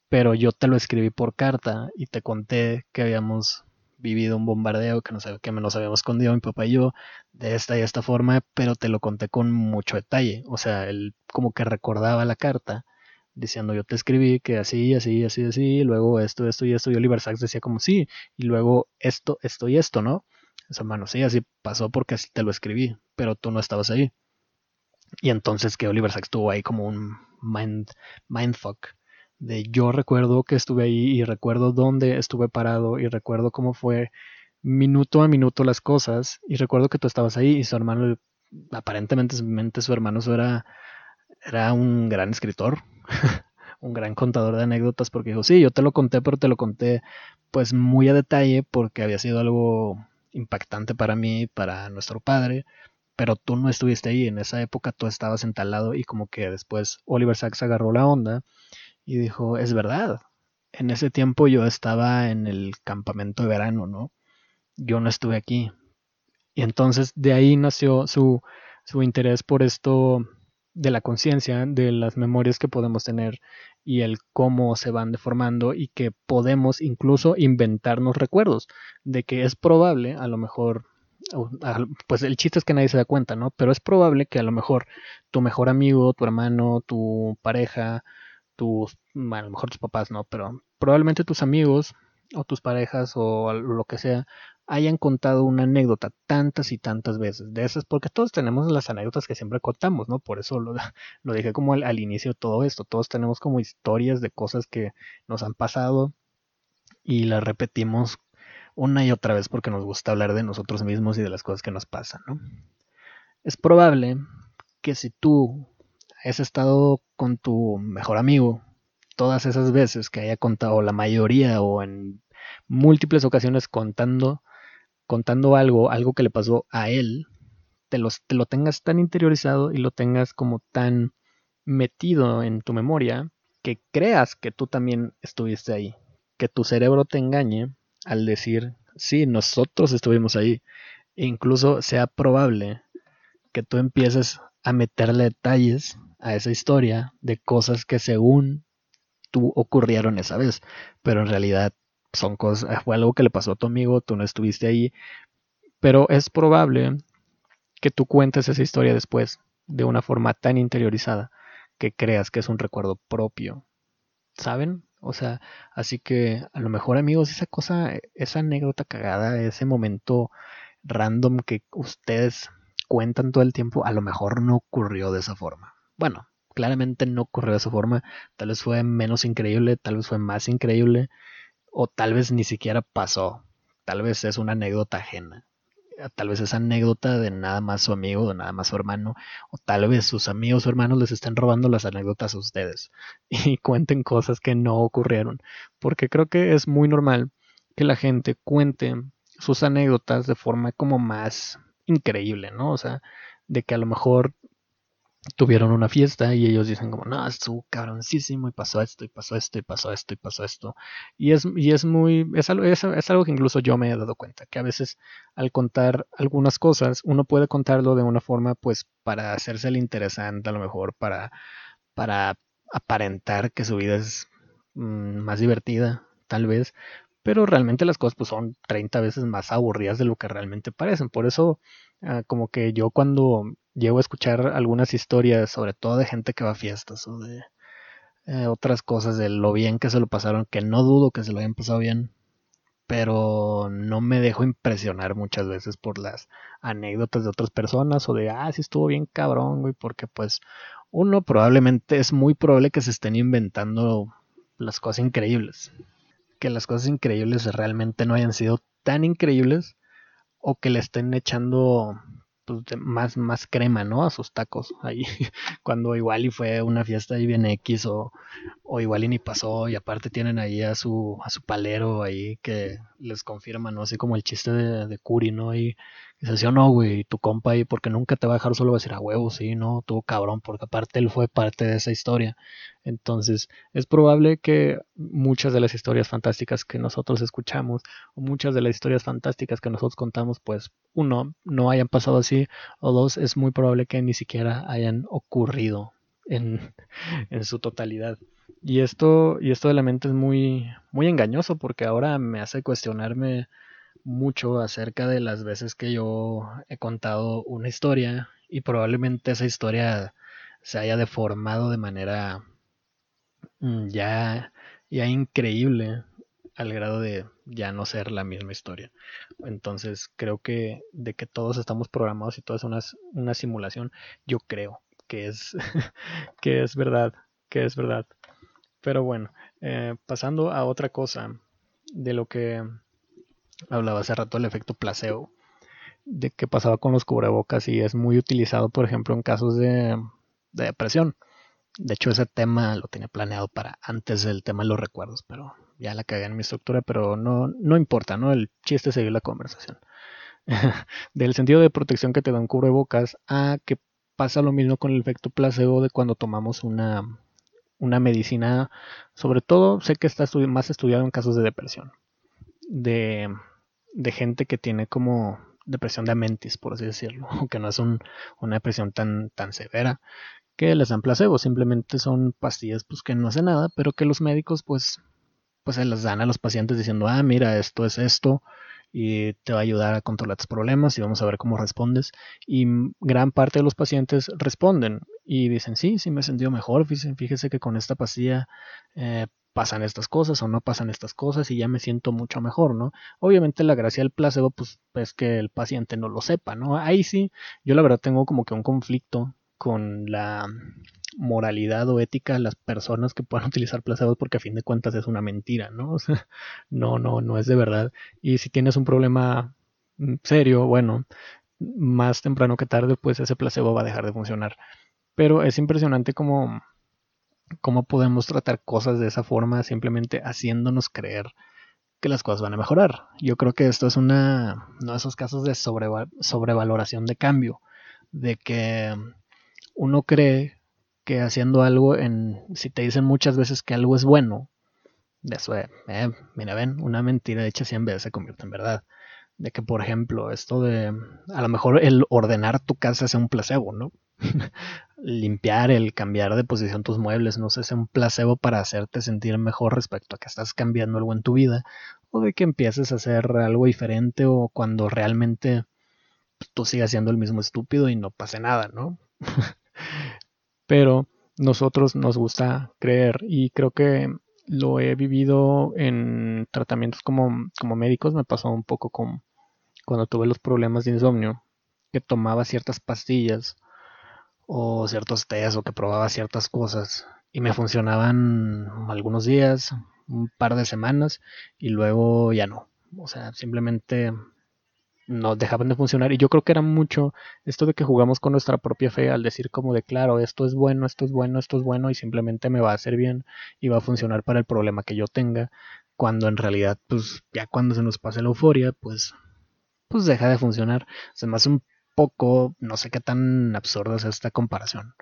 pero yo te lo escribí por carta y te conté que habíamos vivido un bombardeo que nos, que nos habíamos escondido mi papá y yo de esta y esta forma, pero te lo conté con mucho detalle. O sea, él como que recordaba la carta diciendo yo te escribí que así, así, así, así, y luego esto, esto y esto, y Oliver Sacks decía como sí, y luego esto, esto y esto, ¿no? Eso, hermano, sí, así pasó porque así te lo escribí, pero tú no estabas ahí. Y entonces que Oliver Sacks tuvo ahí como un mind, mindfuck de yo recuerdo que estuve ahí y recuerdo dónde estuve parado y recuerdo cómo fue minuto a minuto las cosas y recuerdo que tú estabas ahí y su hermano, aparentemente su hermano era, era un gran escritor, un gran contador de anécdotas porque dijo, sí, yo te lo conté, pero te lo conté pues muy a detalle porque había sido algo impactante para mí, para nuestro padre, pero tú no estuviste ahí, en esa época tú estabas en tal lado y como que después Oliver Sacks agarró la onda y dijo, es verdad, en ese tiempo yo estaba en el campamento de verano, ¿no? Yo no estuve aquí. Y entonces de ahí nació su, su interés por esto de la conciencia, de las memorias que podemos tener y el cómo se van deformando y que podemos incluso inventarnos recuerdos, de que es probable, a lo mejor, pues el chiste es que nadie se da cuenta, ¿no? Pero es probable que a lo mejor tu mejor amigo, tu hermano, tu pareja, tus, a lo mejor tus papás no, pero probablemente tus amigos o tus parejas o lo que sea hayan contado una anécdota tantas y tantas veces de esas, porque todos tenemos las anécdotas que siempre contamos, ¿no? Por eso lo, lo dije como al, inicio de todo esto, todos tenemos como historias de cosas que nos han pasado y las repetimos una y otra vez porque nos gusta hablar de nosotros mismos y de las cosas que nos pasan, ¿no? Es probable que si tú has estado con tu mejor amigo todas esas veces que haya contado, la mayoría o en múltiples ocasiones contando, contando algo, algo que le pasó a él, te, los, te lo tengas tan interiorizado y lo tengas como tan metido en tu memoria que creas que tú también estuviste ahí, que tu cerebro te engañe al decir, sí, nosotros estuvimos ahí, e incluso sea probable que tú empieces a meterle detalles a esa historia de cosas que según tú ocurrieron esa vez, pero en realidad son cosas, fue algo que le pasó a tu amigo, tú no estuviste ahí, pero es probable que tú cuentes esa historia después de una forma tan interiorizada que creas que es un recuerdo propio, ¿saben? O sea, así que a lo mejor amigos, esa cosa, esa anécdota cagada, ese momento random que ustedes cuentan todo el tiempo, a lo mejor no ocurrió de esa forma. Bueno, claramente no ocurrió de esa forma. Tal vez fue menos increíble, tal vez fue más increíble, o tal vez ni siquiera pasó. Tal vez es una anécdota ajena. Tal vez es anécdota de nada más su amigo, de nada más su hermano, o tal vez sus amigos o hermanos les estén robando las anécdotas a ustedes y cuenten cosas que no ocurrieron. Porque creo que es muy normal que la gente cuente sus anécdotas de forma como más increíble, ¿no? O sea, de que a lo mejor tuvieron una fiesta y ellos dicen como, no, estuvo cabroncísimo y pasó esto y pasó esto y pasó esto y pasó esto. Y es, y es muy, es algo, es, algo que incluso yo me he dado cuenta, que a veces al contar algunas cosas, uno puede contarlo de una forma pues para hacerse el interesante, a lo mejor para, para aparentar que su vida es mm, más divertida, tal vez, pero realmente las cosas pues son 30 veces más aburridas de lo que realmente parecen. Por eso, ah, como que yo cuando llego a escuchar algunas historias, sobre todo de gente que va a fiestas o de eh, otras cosas, de lo bien que se lo pasaron, que no dudo que se lo hayan pasado bien, pero no me dejo impresionar muchas veces por las anécdotas de otras personas o de, ah, sí estuvo bien cabrón, güey, porque pues uno probablemente es muy probable que se estén inventando las cosas increíbles. Que las cosas increíbles realmente no hayan sido tan increíbles o que le estén echando pues, más, más crema, ¿no? A sus tacos ahí, cuando igual y fue una fiesta ahí bien X o, o igual y ni pasó y aparte tienen ahí a su, a su palero ahí que les confirma, ¿no? Así como el chiste de, de Curi, ¿no? Y dice, sí o no, güey, tu compa ahí, porque nunca te va a dejar solo va a decir a huevo, sí, no, tuvo cabrón, porque aparte él fue parte de esa historia. Entonces, es probable que muchas de las historias fantásticas que nosotros escuchamos, o muchas de las historias fantásticas que nosotros contamos, pues, uno, no hayan pasado así, o dos, es muy probable que ni siquiera hayan ocurrido en, en su totalidad. Y esto, y esto de la mente es muy, muy engañoso porque ahora me hace cuestionarme mucho acerca de las veces que yo he contado una historia y probablemente esa historia se haya deformado de manera mm, ya, ya increíble al grado de ya no ser la misma historia. Entonces creo que de que todos estamos programados y todo es una, simulación, yo creo que es, que es verdad, que es verdad. Pero bueno, eh, pasando a otra cosa de lo que hablaba hace rato el efecto placebo, de qué pasaba con los cubrebocas y es muy utilizado, por ejemplo, en casos de, depresión. De hecho, ese tema lo tenía planeado para antes del tema de los recuerdos, pero ya la cagué en mi estructura, pero no, no importa, ¿no? El chiste seguir la conversación. del sentido de protección que te da un cubrebocas a que pasa lo mismo con el efecto placebo de cuando tomamos una, una medicina, sobre todo sé que está más estudiado en casos de depresión de, gente que tiene como depresión de mentis, por así decirlo, que no es una depresión tan, tan severa, que les dan placebo, simplemente son pastillas pues que no hacen nada, pero que los médicos pues, pues se las dan a los pacientes diciendo, ah, mira, esto es esto, y te va a ayudar a controlar tus problemas y vamos a ver cómo respondes. Y gran parte de los pacientes responden y dicen, sí, sí me he sentido mejor, fíjese, que con esta pastilla eh, pasan estas cosas o no pasan estas cosas y ya me siento mucho mejor, ¿no? Obviamente la gracia del placebo pues es que el paciente no lo sepa, ¿no? Ahí sí, yo la verdad tengo como que un conflicto con la moralidad o ética de las personas que puedan utilizar placebos porque a fin de cuentas es una mentira, ¿no? O sea, no, no, no es de verdad. Y si tienes un problema mm, serio, bueno, más temprano que tarde, pues ese placebo va a dejar de funcionar. Pero es impresionante como cómo podemos tratar cosas de esa forma simplemente haciéndonos creer que las cosas van a mejorar. Yo creo que esto es una, uno de esos casos de sobrevaloración de cambio, de que uno cree que haciendo algo, en, si te dicen muchas veces que algo es bueno, de eso, eh, mira, ven, una mentira hecha 100 veces se convierte en verdad. De que, por ejemplo, esto de, a lo mejor el ordenar tu casa sea un placebo, ¿no? limpiar, el cambiar de posición tus muebles, no sé, es un placebo para hacerte sentir mejor respecto a que estás cambiando algo en tu vida o de que empieces a hacer algo diferente o cuando realmente pues, tú sigas siendo el mismo estúpido y no pase nada, ¿no? Pero nosotros nos gusta creer y creo que lo he vivido en tratamientos como, como médicos, me pasó un poco con cuando tuve los problemas de insomnio, que tomaba ciertas pastillas o ciertos test o que probaba ciertas cosas y me funcionaban algunos días, un par de semanas y luego ya no. O sea, simplemente no dejaban de funcionar y yo creo que era mucho esto de que jugamos con nuestra propia fe al decir como de claro, esto es bueno, esto es bueno, esto es bueno y simplemente me va a hacer bien y va a funcionar para el problema que yo tenga, cuando en realidad pues ya cuando se nos pase la euforia pues pues deja de funcionar. Se me un poco, no sé qué tan absurda es esta comparación,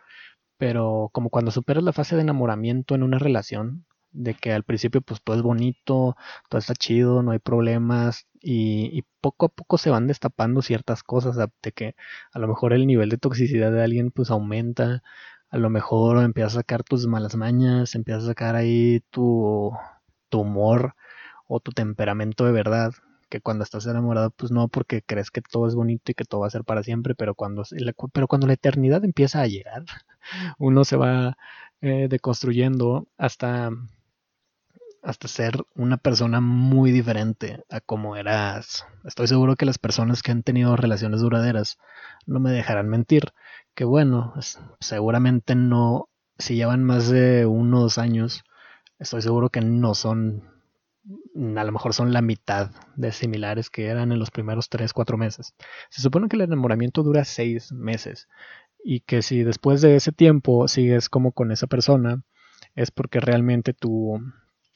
pero como cuando superas la fase de enamoramiento en una relación, de que al principio pues todo es bonito, todo está chido, no hay problemas y, poco a poco se van destapando ciertas cosas, de que a lo mejor el nivel de toxicidad de alguien pues aumenta, a lo mejor empiezas a sacar tus malas mañas, empiezas a sacar ahí tu, tu humor o tu temperamento de verdad, que cuando estás enamorado pues no porque crees que todo es bonito y que todo va a ser para siempre, pero cuando, pero cuando la eternidad empieza a llegar, uno se va eh, deconstruyendo hasta hasta ser una persona muy diferente a como eras. Estoy seguro que las personas que han tenido relaciones duraderas no me dejarán mentir. Que bueno, seguramente no, si llevan más de unos años, estoy seguro que no son, a lo mejor son la mitad de similares que eran en los primeros 3, 4 meses. Se supone que el enamoramiento dura 6 meses y que si después de ese tiempo sigues como con esa persona, es porque realmente tu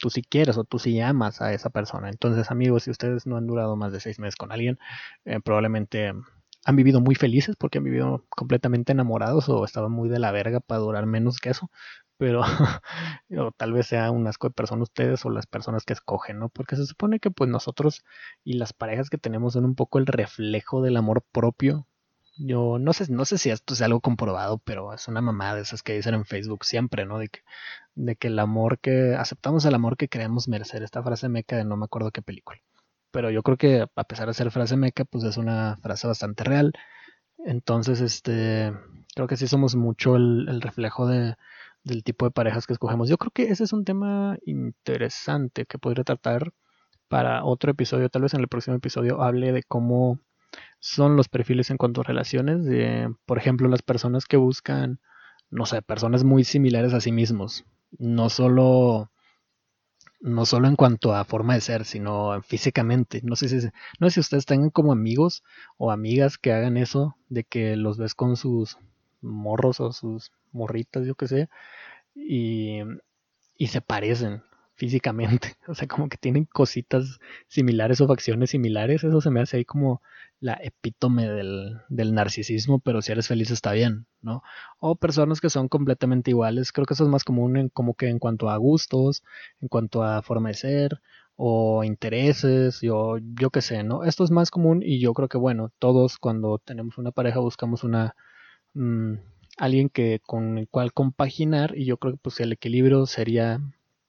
tú sí quieres o tú sí amas a esa persona. Entonces, amigos, si ustedes no han durado más de seis meses con alguien, eh, probablemente han vivido muy felices porque han vivido completamente enamorados o estaban muy de la verga para durar menos que eso. Pero tal vez sea un asco de persona ustedes o las personas que escogen, ¿no? Porque se supone que pues nosotros y las parejas que tenemos son un poco el reflejo del amor propio yo no sé, no sé si esto es algo comprobado, pero es una mamada de esas que dicen en Facebook siempre, ¿no? De que, de que el amor que, aceptamos el amor que queremos merecer. Esta frase meca de no me acuerdo qué película. Pero yo creo que a pesar de ser frase meca, pues es una frase bastante real. Entonces, este, creo que sí somos mucho el, el reflejo de, del tipo de parejas que escogemos. Yo creo que ese es un tema interesante que podría tratar para otro episodio. Tal vez en el próximo episodio hable de cómo son los perfiles en cuanto a relaciones, de, por ejemplo, las personas que buscan, no sé, personas muy similares a sí mismos, no solo no solo en cuanto a forma de ser, sino físicamente. No sé si no sé si ustedes tengan como amigos o amigas que hagan eso de que los ves con sus morros o sus morritas, yo qué sé, y, y se parecen físicamente. O sea, como que tienen cositas similares o facciones similares. Eso se me hace ahí como la epítome del, del, narcisismo, pero si eres feliz está bien, ¿no? O personas que son completamente iguales. Creo que eso es más común en, como que en cuanto a gustos, en cuanto a forma de ser o intereses, yo, yo qué sé, ¿no? Esto es más común y yo creo que, bueno, todos cuando tenemos una pareja buscamos una... Mm, alguien que con el cual compaginar y yo creo que pues el equilibrio sería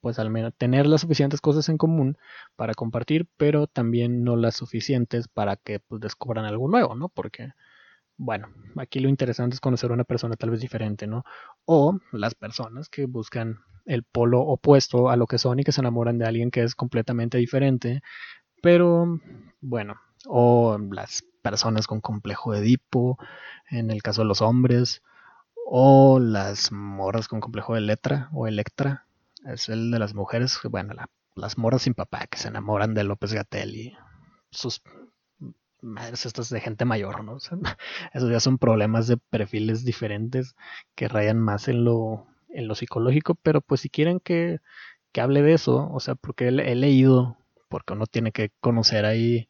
pues al menos tener las suficientes cosas en común para compartir, pero también no las suficientes para que pues, descubran algo nuevo, ¿no? Porque, bueno, aquí lo interesante es conocer a una persona tal vez diferente, ¿no? O las personas que buscan el polo opuesto a lo que son y que se enamoran de alguien que es completamente diferente, pero bueno, o las personas con complejo de Edipo, en el caso de los hombres, o las morras con complejo de letra o electra, es el de las mujeres, bueno, las moras sin papá que se enamoran de López Gatel y sus madres estas de gente mayor, ¿no? esos ya son problemas de perfiles diferentes que rayan más en lo, en lo psicológico, pero pues si quieren que, que hable de eso, o sea, porque he, leído, porque uno tiene que conocer ahí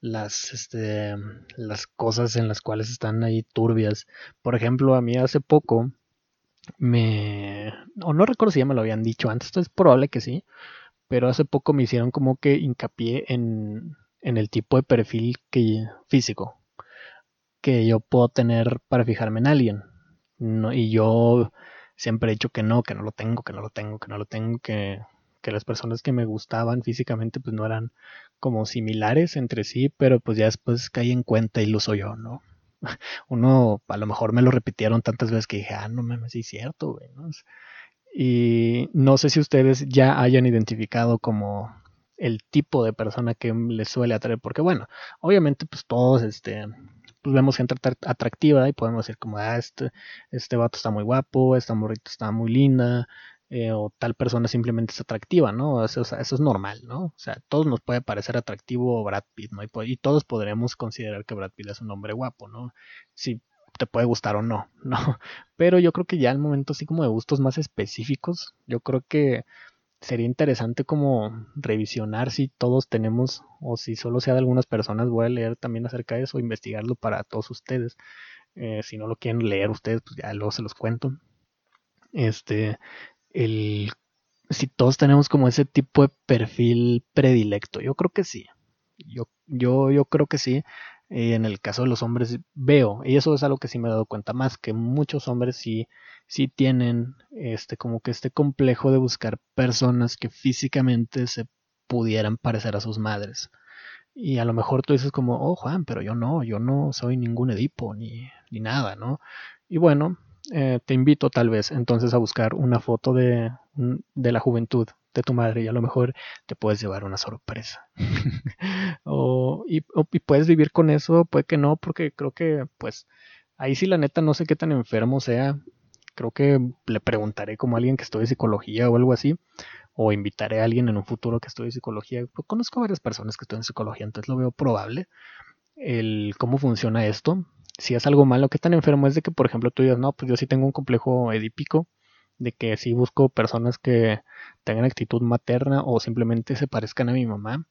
las, este, las cosas en las cuales están ahí turbias. Por ejemplo, a mí hace poco me... o no recuerdo si ya me lo habían dicho antes, es probable que sí, pero hace poco me hicieron como que hincapié en, en el tipo de perfil que, físico que yo puedo tener para fijarme en alguien. Y yo siempre he dicho que no, que no lo tengo, que no lo tengo, que no lo tengo, que, que las personas que me gustaban físicamente pues no eran como similares entre sí, pero pues ya después caí en cuenta y lo soy yo, ¿no? Uno a lo mejor me lo repitieron tantas veces que dije, ah, no mames, sí es cierto, güey. Y no sé si ustedes ya hayan identificado como el tipo de persona que les suele atraer, porque bueno, obviamente pues todos este pues vemos gente atractiva y podemos decir como, ah, este, este vato está muy guapo, esta morrita está muy linda, eh, o tal persona simplemente es atractiva, ¿no? Eso, es normal, ¿no? O sea, todos nos puede parecer atractivo Brad Pitt, ¿no? Y, todos podremos considerar que Brad Pitt es un hombre guapo, ¿no? Si te puede gustar o no, ¿no? Pero yo creo que ya el momento así como de gustos más específicos, yo creo que sería interesante como revisionar si todos tenemos o si solo sea de algunas personas. Voy a leer también acerca de eso, investigarlo para todos ustedes. Eh, si no lo quieren leer ustedes, pues ya luego se los cuento. Este, el, si todos tenemos como ese tipo de perfil predilecto, yo creo que sí. Yo, yo, yo creo que sí. en el caso de los hombres veo, y eso es algo que sí me he dado cuenta más, que muchos hombres sí, sí tienen este, como que este complejo de buscar personas que físicamente se pudieran parecer a sus madres. Y a lo mejor tú dices como, oh Juan, pero yo no, yo no soy ningún Edipo ni, ni nada, ¿no? Y bueno, eh, te invito tal vez entonces a buscar una foto de, de la juventud de tu madre y a lo mejor te puedes llevar una sorpresa. o, y, y, puedes vivir con eso, puede que no, porque creo que pues ahí sí la neta no sé qué tan enfermo sea. Creo que le preguntaré como a alguien que estudie psicología o algo así o invitaré a alguien en un futuro que estudie psicología. Conozco a varias personas que estudian psicología, entonces lo veo probable. El cómo funciona esto. Si es algo malo, qué tan enfermo es de que, por ejemplo, tú digas, no, pues yo sí tengo un complejo edípico, de que sí busco personas que tengan actitud materna o simplemente se parezcan a mi mamá.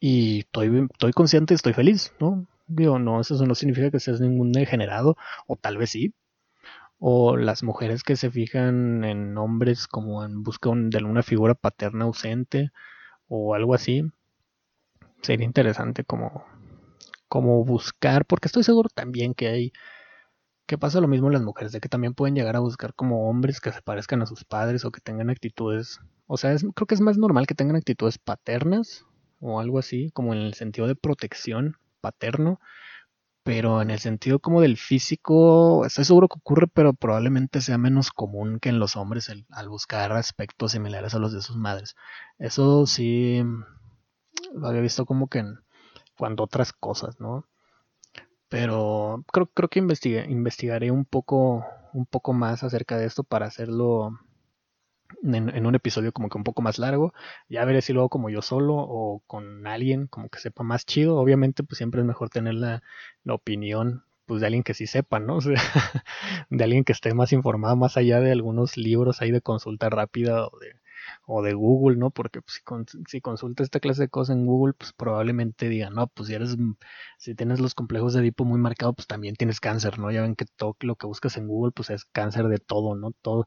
Y estoy, estoy consciente, estoy feliz, ¿no? Digo, no, eso no significa que seas ningún degenerado, o tal vez sí, o las mujeres que se fijan en hombres como en busca de una figura paterna ausente o algo así. Sería interesante como, como buscar, porque estoy seguro también que hay que pasa lo mismo en las mujeres, de que también pueden llegar a buscar como hombres que se parezcan a sus padres o que tengan actitudes, o sea, creo que es más normal que tengan actitudes paternas o algo así, como en el sentido de protección paterno, pero en el sentido como del físico, estoy seguro que ocurre, pero probablemente sea menos común que en los hombres al buscar aspectos similares a los de sus madres. Eso sí lo había visto como que en cuando otras cosas, ¿no? Pero creo, creo que investigaré un poco, un poco más acerca de esto para hacerlo en, un episodio como que un poco más largo. Ya veré si luego como yo solo o con alguien como que sepa más chido. Obviamente pues siempre es mejor tener la, opinión pues de alguien que sí sepa, ¿no? de alguien que esté más informado más allá de algunos libros ahí de consulta rápida o de, o de Google, ¿no? Porque pues, si, consultas esta clase de cosas en Google, pues probablemente digan, no, pues si eres, si tienes los complejos de Edipo muy marcados, pues también tienes cáncer, ¿no? Ya ven que todo lo que buscas en Google, pues es cáncer de todo, ¿no? Todo,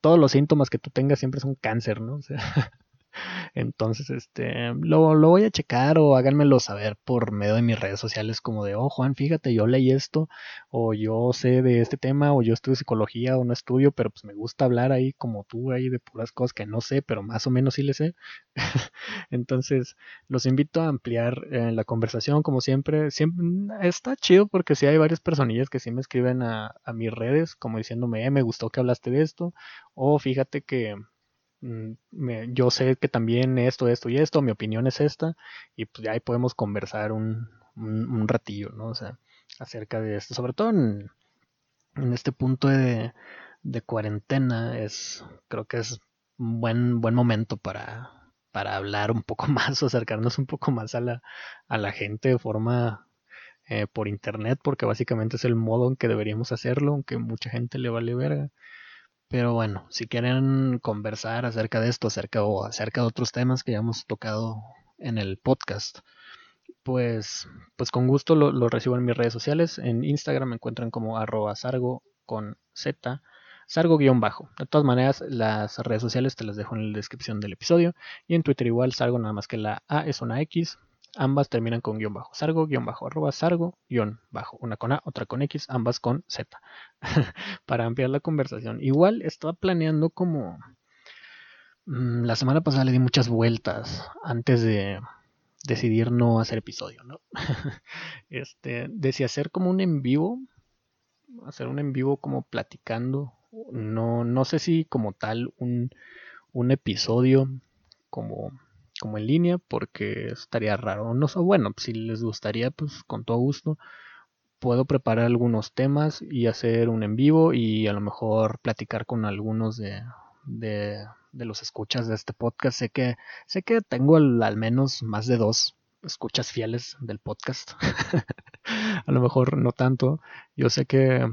todos los síntomas que tú tengas siempre son cáncer, ¿no? O sea, entonces, este, lo, lo, voy a checar o háganmelo saber por medio de mis redes sociales como de, oh Juan, fíjate, yo leí esto, o yo sé de este tema, o yo estudio psicología o no estudio, pero pues me gusta hablar ahí como tú, ahí de puras cosas que no sé, pero más o menos sí le sé. entonces, los invito a ampliar eh, la conversación como siempre. siempre. Está chido porque sí hay varias personillas que sí me escriben a, a mis redes como diciéndome, eh, me gustó que hablaste de esto, o fíjate que yo sé que también esto, esto y esto, mi opinión es esta, y pues ahí podemos conversar un, un, ratillo, ¿no? O sea, acerca de esto, sobre todo en, este punto de, de, cuarentena, es, creo que es un buen, buen momento para, para hablar un poco más o acercarnos un poco más a la, a la gente de forma eh, por internet, porque básicamente es el modo en que deberíamos hacerlo, aunque mucha gente le vale verga. Pero bueno, si quieren conversar acerca de esto, acerca o acerca de otros temas que ya hemos tocado en el podcast, pues, pues con gusto lo, recibo en mis redes sociales. En Instagram me encuentran como arroba sargo con z, sargo guion bajo. De todas maneras, las redes sociales te las dejo en la descripción del episodio. Y en Twitter igual sargo, nada más que la A es una X, ambas terminan con guion bajo. Sargo, guion bajo, arroba sargo, guion bajo. Una con A, otra con X, ambas con Z. para ampliar la conversación. Igual estaba planeando como... Mm, la semana pasada le di muchas vueltas antes de decidir no hacer episodio, ¿no? este, de hacer como un en vivo, hacer un en vivo como platicando, no, no sé si como tal un, un episodio como como en línea porque estaría raro. No sé, bueno, si les gustaría, pues con todo gusto puedo preparar algunos temas y hacer un en vivo y a lo mejor platicar con algunos de, de, los escuchas de este podcast. Sé que, sé que tengo al, menos más de dos escuchas fieles del podcast. a lo mejor no tanto. Yo sé que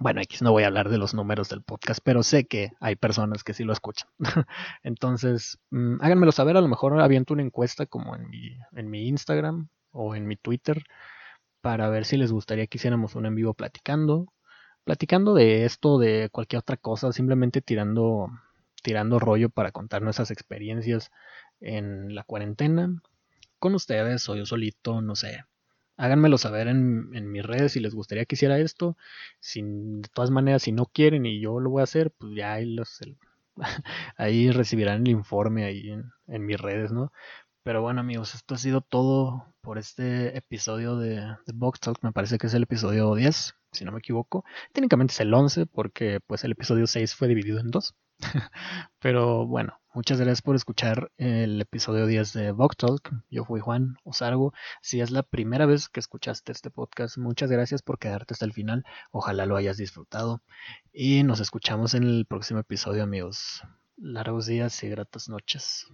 Bueno, X no voy a hablar de los números del podcast, pero sé que hay personas que sí lo escuchan. Entonces, mm, háganmelo saber, a lo mejor aviento una encuesta como en mi, en mi Instagram o en mi Twitter para ver si les gustaría que hiciéramos un en vivo platicando. Platicando de esto, de cualquier otra cosa, simplemente tirando, tirando rollo para contar nuestras experiencias en la cuarentena. Con ustedes o yo solito, no sé, háganmelo saber en, mis redes si les gustaría que hiciera esto. Sin, de todas maneras, si no quieren y yo lo voy a hacer, pues ya ahí, recibirán el informe ahí en, en, mis redes, ¿no? Pero bueno amigos, esto ha sido todo por este episodio de, de Box Talk. Me parece que es el episodio 10, si no me equivoco. Técnicamente es el 11 porque pues el episodio 6 fue dividido en dos. Pero bueno, muchas gracias por escuchar el episodio 10 de Vox Talk. Yo fui Juan Osargo. Si es la primera vez que escuchaste este podcast, muchas gracias por quedarte hasta el final. Ojalá lo hayas disfrutado. Y nos escuchamos en el próximo episodio, amigos. Largos días y gratas noches.